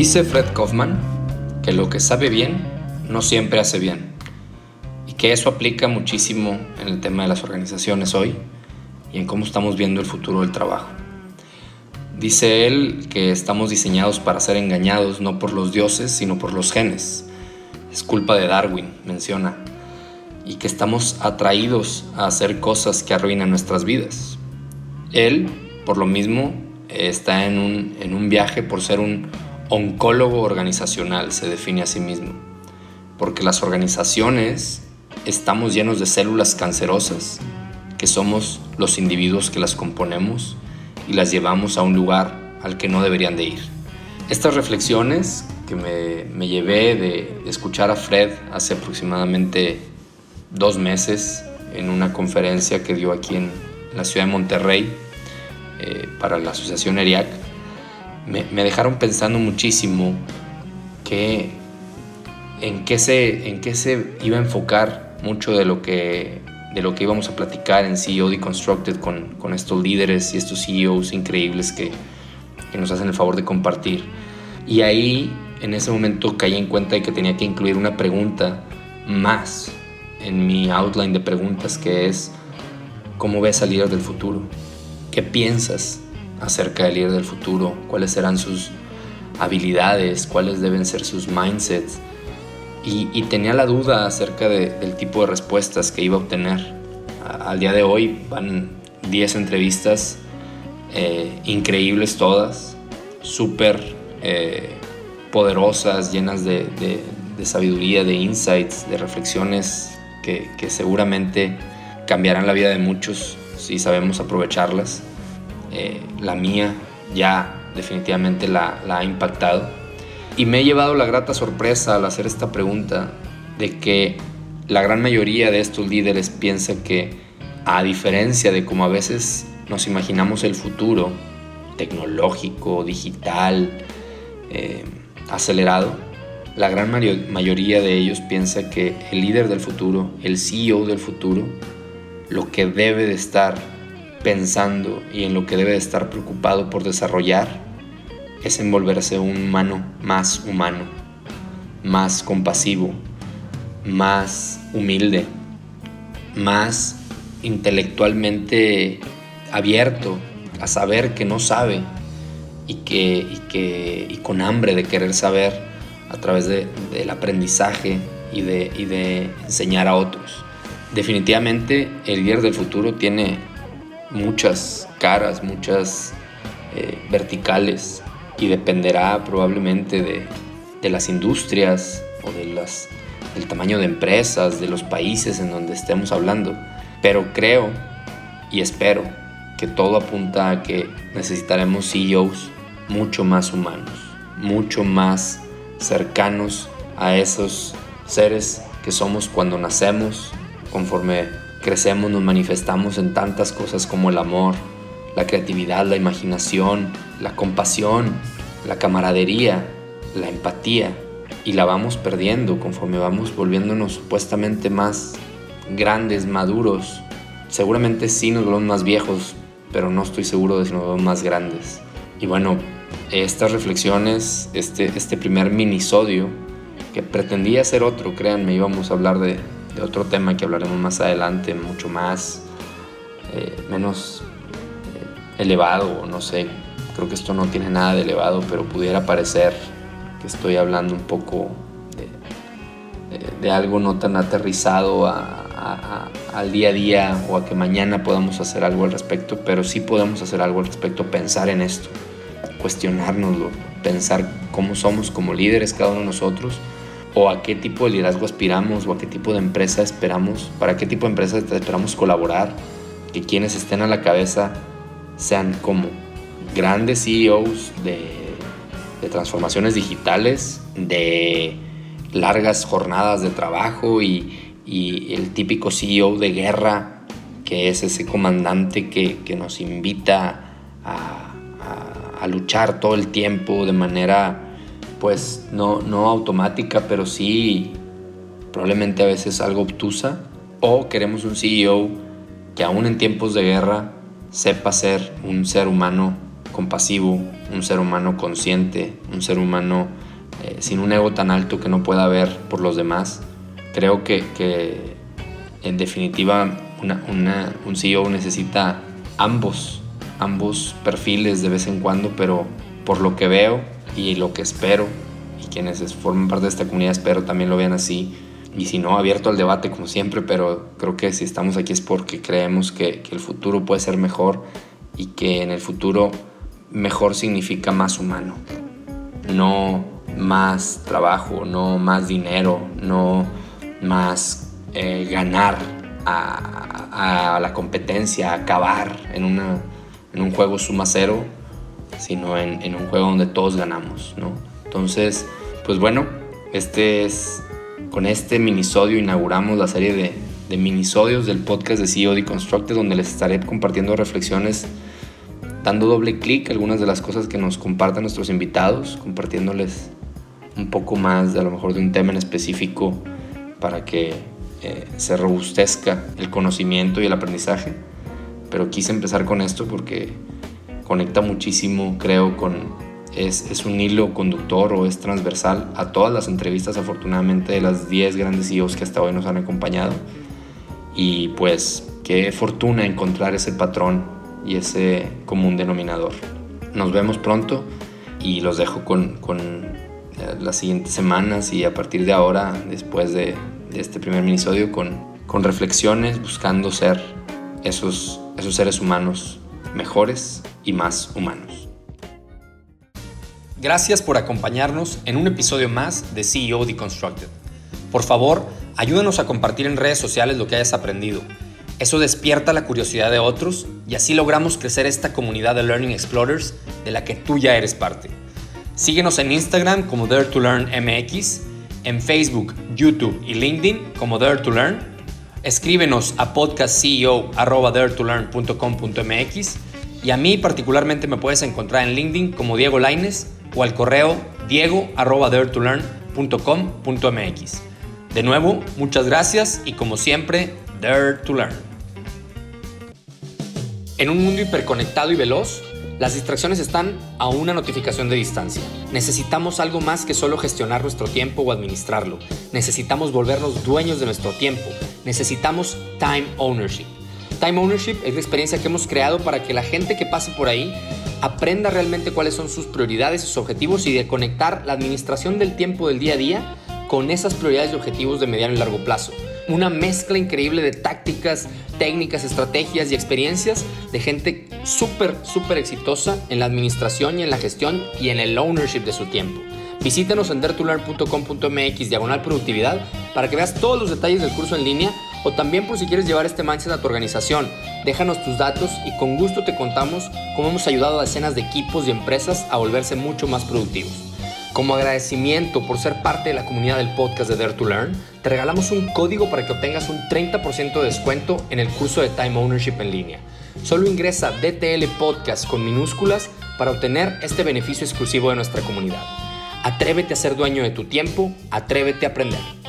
Dice Fred Kaufman que lo que sabe bien no siempre hace bien y que eso aplica muchísimo en el tema de las organizaciones hoy y en cómo estamos viendo el futuro del trabajo. Dice él que estamos diseñados para ser engañados no por los dioses, sino por los genes. Es culpa de Darwin, menciona. Y que estamos atraídos a hacer cosas que arruinan nuestras vidas. Él, por lo mismo, está en un, en un viaje por ser un oncólogo organizacional, se define a sí mismo. Porque las organizaciones estamos llenos de células cancerosas, que somos los individuos que las componemos y las llevamos a un lugar al que no deberían de ir. Estas reflexiones que me, llevé de, escuchar a Fred hace aproximadamente dos meses en una conferencia que dio aquí en la ciudad de Monterrey eh, para la Asociación ERIAC, me, dejaron pensando muchísimo que en qué, se, en qué se iba a enfocar mucho de lo que de lo que íbamos a platicar en CEO Deconstructed con, con estos líderes y estos CEOs increíbles que, que, nos hacen el favor de compartir. Y ahí, en ese momento, caí en cuenta de que tenía que incluir una pregunta más en mi outline de preguntas, que es, ¿cómo ves al líder del futuro? ¿Qué piensas acerca del líder del futuro? ¿Cuáles serán sus habilidades? ¿Cuáles deben ser sus mindsets? y, tenía la duda acerca del tipo de respuestas que iba a obtener. al día de hoy van 10 entrevistas eh, increíbles todas, súper eh, poderosas, llenas de, sabiduría, de insights, de reflexiones que, seguramente cambiarán la vida de muchos si sabemos aprovecharlas. Eh, la mía ya definitivamente la ha impactado. Y me he llevado la grata sorpresa al hacer esta pregunta de que la gran mayoría de estos líderes piensa que, a diferencia de como a veces nos imaginamos el futuro tecnológico, digital, eh, acelerado, la gran mayoría de ellos piensa que el líder del futuro, el CEO del futuro, lo que debe de estar pensando y en lo que debe de estar preocupado por desarrollar es envolverse un humano más humano, más compasivo, más humilde, más intelectualmente abierto a saber que no sabe y, que, con hambre de querer saber a través del aprendizaje y de, y de enseñar a otros. Definitivamente el líder del futuro tiene muchas caras, muchas eh, verticales, y dependerá probablemente de, las industrias o de las, del tamaño de empresas, de los países en donde estemos hablando. Pero creo y espero que todo apunta a que necesitaremos CEOs mucho más humanos, mucho más cercanos a esos seres que somos cuando nacemos, conforme crecemos nos manifestamos en tantas cosas como el amor, la creatividad, la imaginación, la compasión, la camaradería, la empatía, y la vamos perdiendo conforme vamos volviéndonos supuestamente más grandes, maduros. Seguramente sí nos vemos más viejos, pero no estoy seguro de si nos vemos más grandes. Y bueno, estas reflexiones, este, este primer minisodio, que pretendía ser otro, créanme, íbamos a hablar de, otro tema que hablaremos más adelante, mucho más, eh, menos eh, elevado, no sé, Creo que esto no tiene nada de elevado, pero pudiera parecer que estoy hablando un poco de, algo no tan aterrizado al día a día o a que mañana podamos hacer algo al respecto, pero sí podemos hacer algo al respecto, pensar en esto, cuestionárnoslo, pensar cómo somos como líderes cada uno de nosotros o a qué tipo de liderazgo aspiramos o a qué tipo de empresa esperamos, para qué tipo de empresa esperamos colaborar, que quienes estén a la cabeza sean como grandes CEOs de, transformaciones digitales, de largas jornadas de trabajo y, el típico CEO de guerra, que es ese comandante que, nos invita a, luchar todo el tiempo de manera, pues, no, no automática, pero sí probablemente a veces algo obtusa. O queremos un CEO que aún en tiempos de guerra sepa ser un ser humano compasivo, un ser humano consciente, un ser humano eh, sin un ego tan alto que no pueda ver por los demás. Creo que, en definitiva un CEO necesita ambos, ambos perfiles de vez en cuando, pero por lo que veo y lo que espero, y quienes forman parte de esta comunidad espero también lo vean así, y si no, abierto al debate como siempre, pero creo que si estamos aquí es porque creemos que, el futuro puede ser mejor y que en el futuro mejor significa más humano, no más trabajo, no más dinero, no más eh, ganar a, la competencia, acabar en, una, en un juego suma cero, sino en, un juego donde todos ganamos, ¿no? Entonces, pues bueno, este es, con este minisodio inauguramos la serie de, minisodios del podcast de CEO Deconstructed, donde les estaré compartiendo reflexiones dando doble clic a algunas de las cosas que nos compartan nuestros invitados, compartiéndoles un poco más de a lo mejor de un tema en específico para que eh, se robustezca el conocimiento y el aprendizaje. Pero quise empezar con esto porque conecta muchísimo, creo, con... Es, es un hilo conductor o es transversal a todas las entrevistas, afortunadamente, de las 10 grandes CEOs que hasta hoy nos han acompañado. Y pues qué fortuna encontrar ese patrón y ese común denominador. Nos vemos pronto y los dejo con, con eh, las siguientes semanas y a partir de ahora, después de, de este primer minisodio, con, con, reflexiones, buscando ser esos, esos seres humanos mejores y más humanos. Gracias por acompañarnos en un episodio más de CEO Deconstructed. Por favor, ayúdanos a compartir en redes sociales lo que hayas aprendido eso despierta la curiosidad de otros y así logramos crecer esta comunidad de Learning Explorers de la que tú ya eres parte. Síguenos en Instagram como Dare to Learn MX, en Facebook, YouTube y LinkedIn como Dare to Learn. Escríbenos a podcastceo.com.mx y a mí particularmente me puedes encontrar en LinkedIn como Diego Laines o al correo diego.daretolearn.com.mx. De nuevo, muchas gracias y como siempre, Dare to Learn. En un mundo hiperconectado y veloz, las distracciones están a una notificación de distancia. Necesitamos algo más que solo gestionar nuestro tiempo o administrarlo. Necesitamos volvernos dueños de nuestro tiempo. Necesitamos time ownership. Time ownership es la experiencia que hemos creado para que la gente que pase por ahí aprenda realmente cuáles son sus prioridades, sus objetivos y de conectar la administración del tiempo del día a día con esas prioridades y objetivos de mediano y largo plazo una mezcla increíble de tácticas, técnicas, estrategias y experiencias de gente súper, súper exitosa en la administración y en la gestión y en el ownership de su tiempo. Visítanos en dertulearn.com.mx diagonal productividad para que veas todos los detalles del curso en línea o también por si quieres llevar este mindset a tu organización. Déjanos tus datos y con gusto te contamos cómo hemos ayudado a decenas de equipos y empresas a volverse mucho más productivos. Como agradecimiento por ser parte de la comunidad del podcast de Dare to Learn, te regalamos un código para que obtengas un 30% de descuento en el curso de Time Ownership en línea. Solo ingresa DTL Podcast con minúsculas para obtener este beneficio exclusivo de nuestra comunidad. Atrévete a ser dueño de tu tiempo, atrévete a aprender.